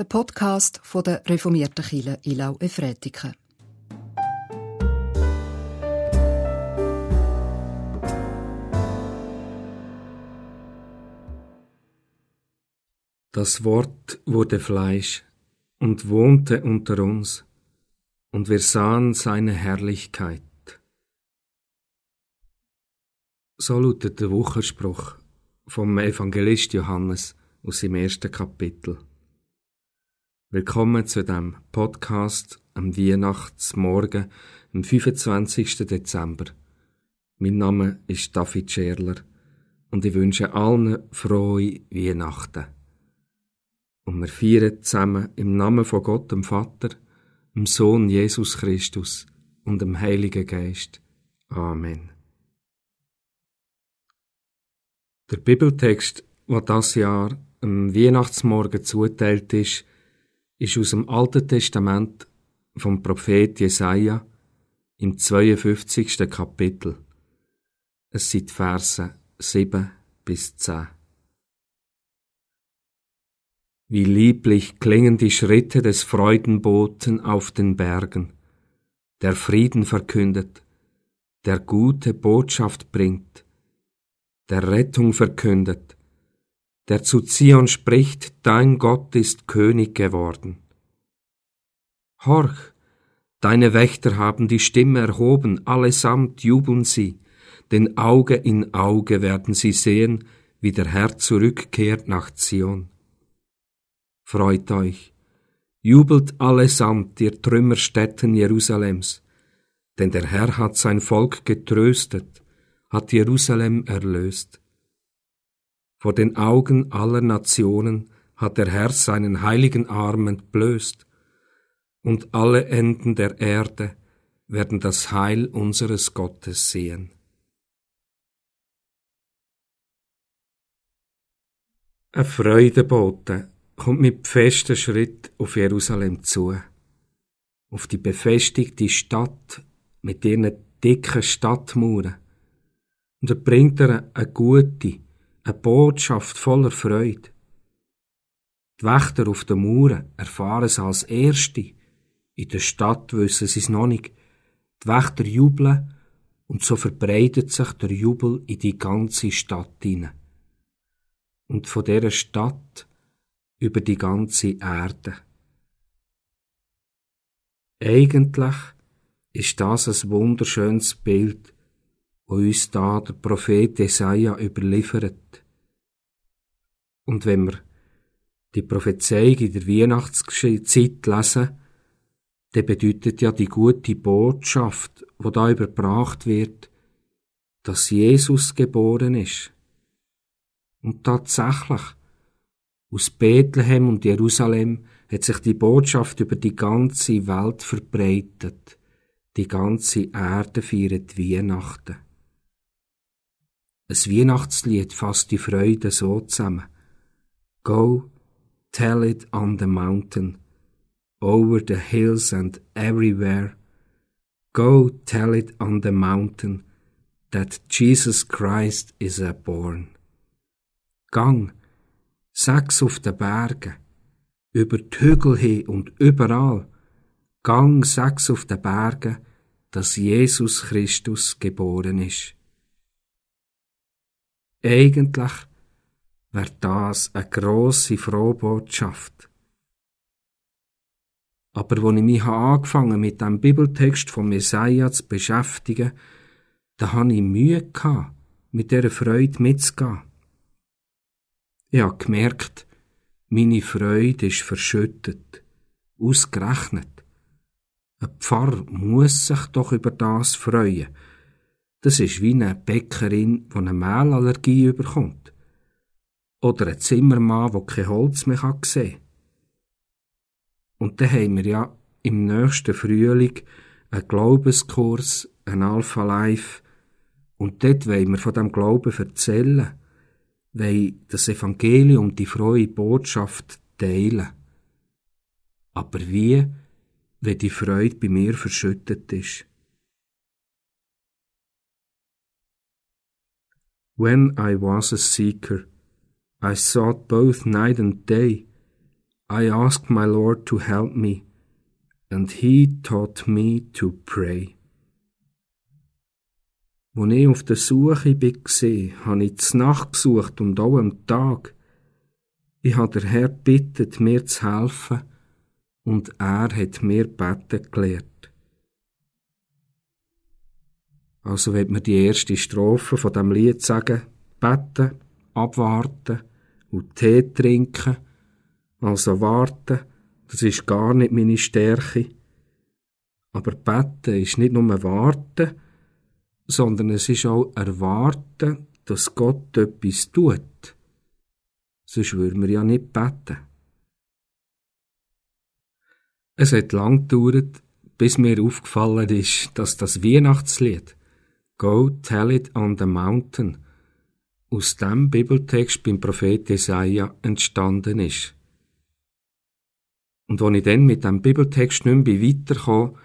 der Podcast von der reformierten Kirche Ilau Efretiken. Das Wort wurde Fleisch und wohnte unter uns, und wir sahen seine Herrlichkeit. So lautet der Wochenspruch vom Evangelist Johannes aus dem ersten Kapitel. Willkommen zu dem Podcast am Weihnachtsmorgen, am 25. Dezember. Mein Name ist David Scherler und ich wünsche allen frohe Weihnachten. Und wir feiern zusammen im Namen von Gott, dem Vater, dem Sohn Jesus Christus und dem Heiligen Geist. Amen. Der Bibeltext, der das Jahr am Weihnachtsmorgen zuteilt ist, ist aus dem Alten Testament vom Prophet Jesaja im 52. Kapitel. Es sind Verse 7 bis 10. Wie lieblich klingen die Schritte des Freudenboten auf den Bergen, der Frieden verkündet, der gute Botschaft bringt, der Rettung verkündet, der zu Zion spricht, dein Gott ist König geworden. Horch, deine Wächter haben die Stimme erhoben, allesamt jubeln sie, denn Auge in Auge werden sie sehen, wie der Herr zurückkehrt nach Zion. Freut euch, jubelt allesamt, ihr Trümmerstätten Jerusalems, denn der Herr hat sein Volk getröstet, hat Jerusalem erlöst. Vor den Augen aller Nationen hat der Herr seinen heiligen Arm entblößt, und alle Enden der Erde werden das Heil unseres Gottes sehen. Ein Freudebote kommt mit festem Schritt auf Jerusalem zu, auf die befestigte Stadt mit ihren dicken Stadtmauern, und er bringt ihr eine gute, eine Botschaft voller Freude. Die Wächter auf den Mauern erfahren es als Erste. In der Stadt wissen sie es noch nicht. Die Wächter jubeln und so verbreitet sich der Jubel in die ganze Stadt hinein. Und von dieser Stadt über die ganze Erde. Eigentlich ist das ein wunderschönes Bild uns da der Prophet Jesaja überliefert. Und wenn wir die Prophezeiung in der Weihnachtszeit lesen, dann bedeutet ja die gute Botschaft, wo da überbracht wird, dass Jesus geboren ist. Und tatsächlich, aus Bethlehem und Jerusalem hat sich die Botschaft über die ganze Welt verbreitet. Die ganze Erde feiert Weihnachten. Ein Weihnachtslied fasst die Freude so zusammen. Go, tell it on the mountain, over the hills and everywhere. Go, tell it on the mountain, that Jesus Christ is a born. Gang, sag's auf den Bergen, über die Hügel hin und überall. Gang, sag's auf den Bergen, dass Jesus Christus geboren ist. Eigentlich wäre das eine grosse Frohbotschaft. Aber als ich mich angefangen mit dem Bibeltext von Jesaja zu beschäftigen, da hatte ich Mühe gehabt, mit dieser Freude mitzugehen. Ich habe gemerkt, meine Freude ist verschüttet, ausgerechnet. Ein Pfarrer muss sich doch über das freuen, das ist wie eine Bäckerin, die eine Mehlallergie überkommt. Oder ein Zimmermann, der kein Holz mehr sehen kann. Und dann haben wir ja im nächsten Frühling einen Glaubenskurs, ein Alpha Life, und dort wollen wir von dem Glauben erzählen, weil das Evangelium die frohe Botschaft teilen. Aber wie, wenn die Freude bei mir verschüttet ist? When I was a seeker, I sought both night and day. I asked my Lord to help me, and he taught me to pray. Als ich auf der Suche war, habe ich die Nacht gesucht und auch am Tag. Ich habe der Herr bittet, mir zu helfen, und er hat mir beten gelehrt. Also wird mir die erste Strophe von dem Lied sagen, beten, abwarten und Tee trinken, also warten, das ist gar nicht meine Stärke. Aber beten ist nicht nur warten, sondern es ist auch erwarten, dass Gott etwas tut. Sonst würden wir ja nicht beten. Es hat lang gedauert, bis mir aufgefallen ist, dass das Weihnachtslied Go Tell It on the Mountain aus dem Bibeltext beim Prophet Jesaja entstanden ist. Und als ich dann mit dem Bibeltext nicht mehr weiterkam,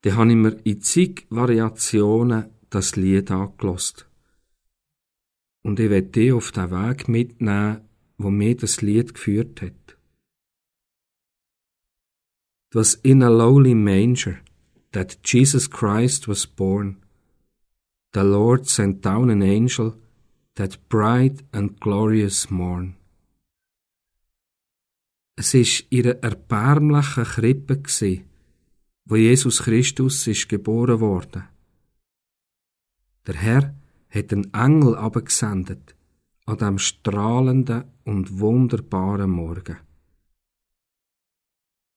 dann habe ich mir in zig Variationen das Lied angelost. Und ich werde dich auf den Weg mitnehmen, wo mir das Lied geführt hat. It was in a lowly manger that Jesus Christ was born. The Lord sent down an angel that bright and glorious morn. Es ist ihre erbärmliche Krippe gsi, wo Jesus Christus ist geboren worden. Der Herr hat einen Engel abgesendet an dem strahlenden und wunderbaren Morgen.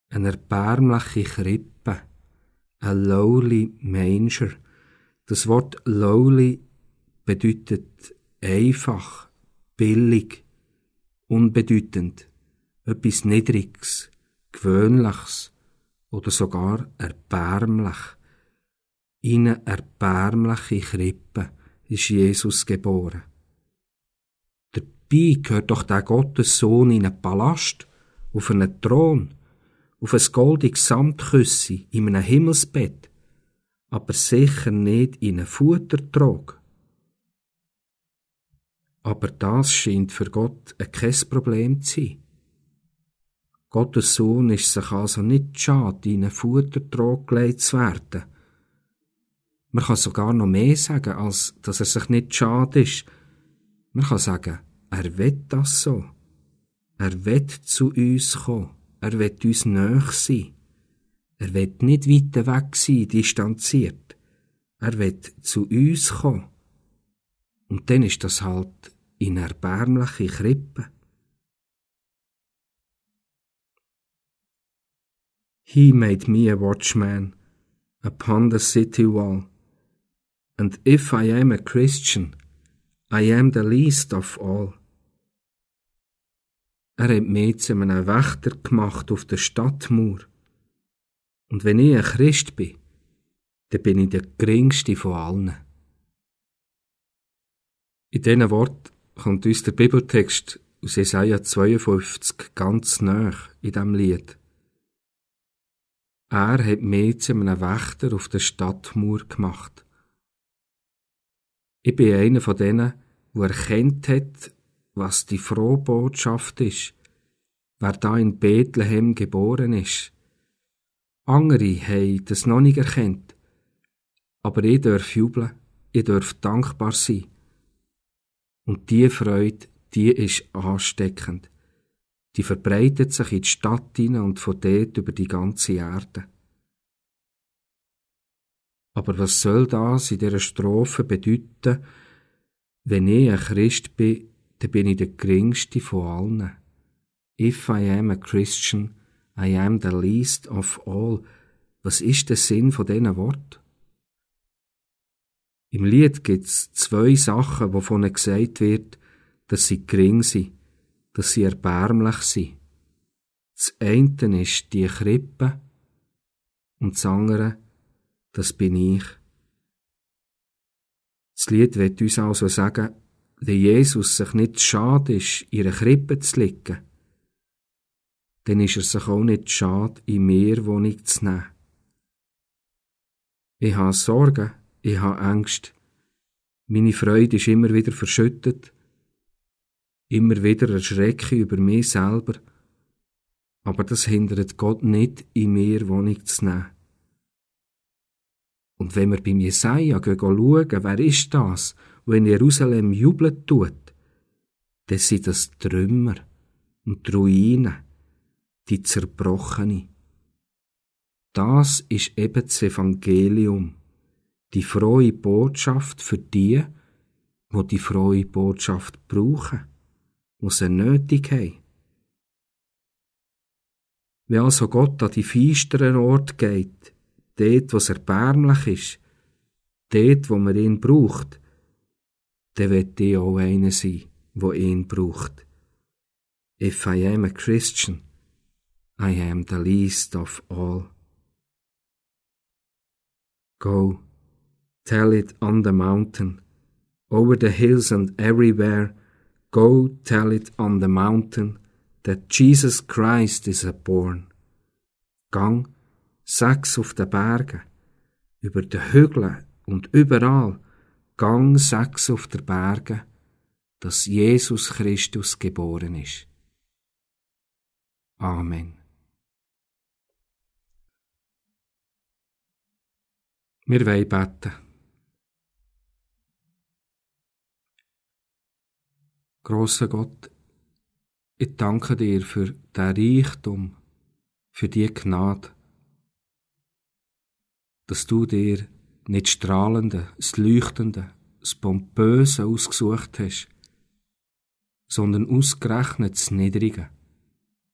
Eine erbärmliche Krippe, ein lowly Manger. Das Wort lowly bedeutet einfach, billig, unbedeutend, etwas Niedriges, Gewöhnliches oder sogar erbärmlich. In eine erbärmliche Krippe ist Jesus geboren. Dabei gehört doch der Gottessohn in einen Palast, auf einen Thron, auf ein goldiges Samtküssi, in einem Himmelsbett, aber sicher nicht in einen Futtertrog. Aber das scheint für Gott kein Problem zu sein. Gottes Sohn ist sich also nicht schade, in einen Futtertrog gelegt zu werden. Man kann sogar noch mehr sagen, als dass er sich nicht schade ist. Man kann sagen, er will das so. Er will zu uns kommen. Er will uns näher sein. Er will nicht weiter weg sein, distanziert. Er will zu uns kommen. Und dann ist das halt in erbärmliche Krippe. He made me a watchman upon the city wall, and if I am a Christian, I am the least of all. Er hat mich zu einem Wächter gemacht auf der Stadtmauer. Und wenn ich ein Christ bin, dann bin ich der geringste von allen. In diesen Worten kommt uns der Bibeltext aus Jesaja 52 ganz nah in diesem Lied. Er hat mich zu einem Wächter auf der Stadtmauer gemacht. Ich bin einer von denen, der erkennt hat, was die frohe Botschaft ist, wer da in Bethlehem geboren ist. Andere haben das noch nicht erkennt. Aber ich darf jubeln, ich darf dankbar sein. Und die Freude, die ist ansteckend. Die verbreitet sich in die Stadt hinein und von dort über die ganze Erde. Aber was soll das in dieser Strophe bedeuten? Wenn ich ein Christ bin, dann bin ich der geringste von allen. If I am a Christian, I am the least of all. Was ist der Sinn von diesen Wort? Im Lied gibt's zwei Sachen, wovon gesagt wird, dass sie gering sind, dass sie erbärmlich sind. Das eine ist die Krippe und das andere, das bin ich. Das Lied wird uns also sagen, wenn Jesus sich nicht schade ist, ihre Krippe zu liegen, dann ist er sich auch nicht schade, in mir Wohnung zu nehmen. Ich habe Sorgen, ich habe Angst. Meine Freude ist immer wieder verschüttet. Immer wieder erschrecke über mich selber. Aber das hindert Gott nicht, in mir Wohnung zu nehmen. Und wenn wir beim Jesaja schauen, wer ist das, wo in Jerusalem jubeln tut, dann sind das Trümmer und Ruinen, die Zerbrochene. Das ist eben das Evangelium, die frohe Botschaft für die, wo die, die frohe Botschaft brauchen, wo sie nötig haben. Wenn also Gott an die feisteren Ort geht, dort, wo es erbärmlich ist, dort, wo man ihn braucht, dann wird ich auch einer sein, wo ihn braucht. If I am a Christian, I am the least of all. Go, tell it on the mountain, over the hills and everywhere. Go, tell it on the mountain, that Jesus Christ is born. Gang, sag's auf den Bergen, über den Hügeln und überall. Gang, sag's auf den Bergen, dass Jesus Christus geboren ist. Amen. Wir wollen beten. Grosser Gott, ich danke dir für den Reichtum, für die Gnade, dass du dir nicht strahlende, das Leuchtende, das Pompöse ausgesucht hast, sondern ausgerechnet das Niedrige,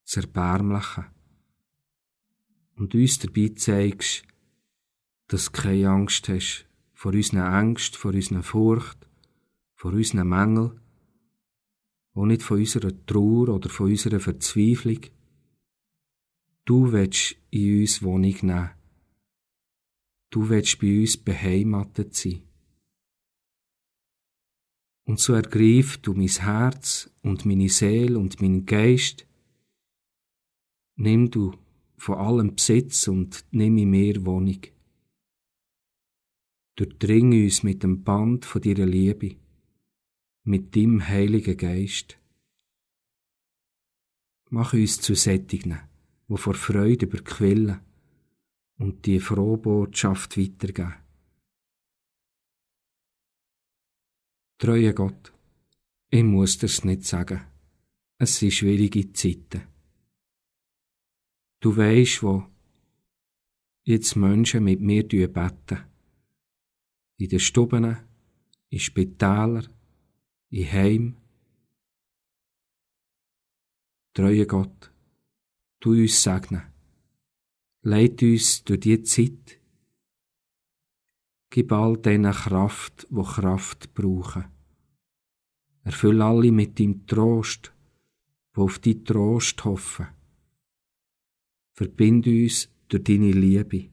das Erbärmliche. Und uns dabei zeigst, dass du keine Angst hast vor unseren Ängsten, vor unserer Furcht, vor unseren Mängeln, auch nicht von unserer Trauer oder von unserer Verzweiflung. Du willst in uns Wohnung nehmen. Du willst bei uns beheimatet sein. Und so ergreif du mein Herz und meine Seele und meinen Geist. Nimm du von allem Besitz und nimm in mir Wohnung. Durchdring uns mit dem Band von deiner Liebe mit dem Heiligen Geist. Mach uns zu Sättigen, wo vor Freude überquillen und die frohe Botschaft weitergeben. Treue Gott, ich muss dir's nicht sagen. Es sind schwierige Zeiten. Du weisst, wo jetzt Menschen mit mir beten. In den Stuben, in Spitälern, in Heim. Treue Gott, du uns segnen. Leit uns durch die Zeit. Gib all denen Kraft, wo Kraft brauchen. Erfüll alle mit deinem Trost, wo auf die Trost hoffen. Verbind uns durch deine Liebe.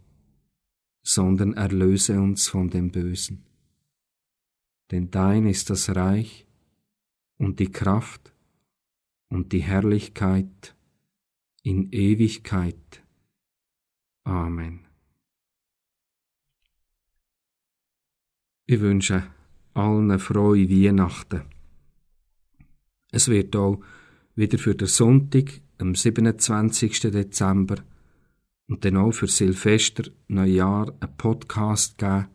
sondern erlöse uns von dem Bösen denn dein ist das Reich und die Kraft und die Herrlichkeit in Ewigkeit. Amen. Ich wünsche allen frohe Weihnachten. Es wird auch wieder für den Sonntag, am 27. Dezember und dann auch für Silvester, Neujahr, einen Podcast geben,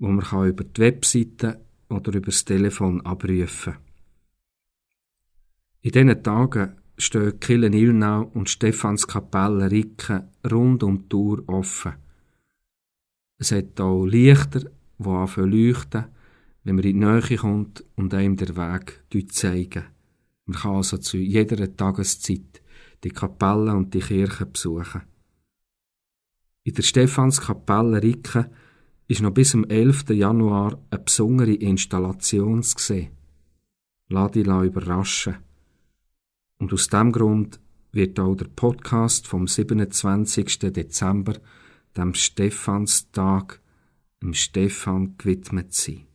wo man über die Webseite oder übers Telefon abrufen. In diesen Tagen stehen Killen Ilnau und Stephanskapelle Ricken rund um die Tour offen. Es hat auch Lichter, die anfangen leuchten, wenn man in die Nähe kommt und einem der Weg zeigen. Man kann also zu jeder Tageszeit die Kapelle und die Kirche besuchen. In der Stephanskapelle Ricken ist noch bis zum 11. Januar eine besondere Installation zu sehen. Lass dich überraschen. Und aus dem Grund wird auch der Podcast vom 27. Dezember, dem Stephanstag, dem Stephan gewidmet sein.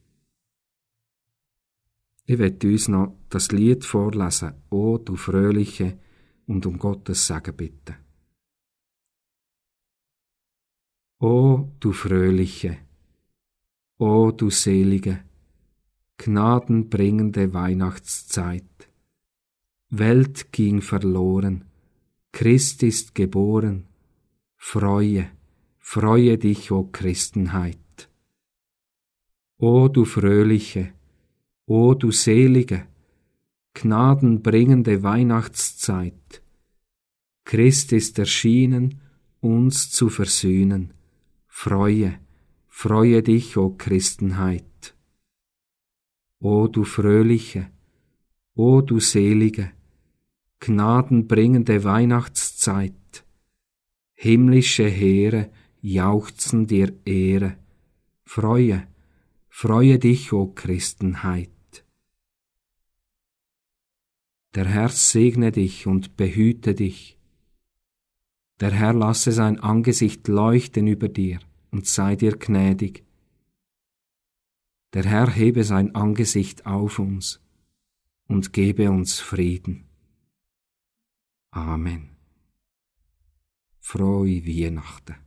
Ich werde uns noch das Lied vorlesen, O du Fröhliche, und um Gottes Segen bitten. O du Fröhliche, o du Selige, gnadenbringende Weihnachtszeit. Welt ging verloren, Christ ist geboren, freue, freue dich, o Christenheit. O du Fröhliche, o du Selige, gnadenbringende Weihnachtszeit. Christ ist erschienen, uns zu versöhnen Freue, freue dich, o Christenheit. O du fröhliche, o du selige, gnadenbringende Weihnachtszeit, himmlische Heere jauchzen dir Ehre, freue, freue dich, o Christenheit. Der Herr segne dich und behüte dich, der Herr lasse sein Angesicht leuchten über dir und sei dir gnädig. Der Herr hebe sein Angesicht auf uns und gebe uns Frieden. Amen. Frohe Weihnachten.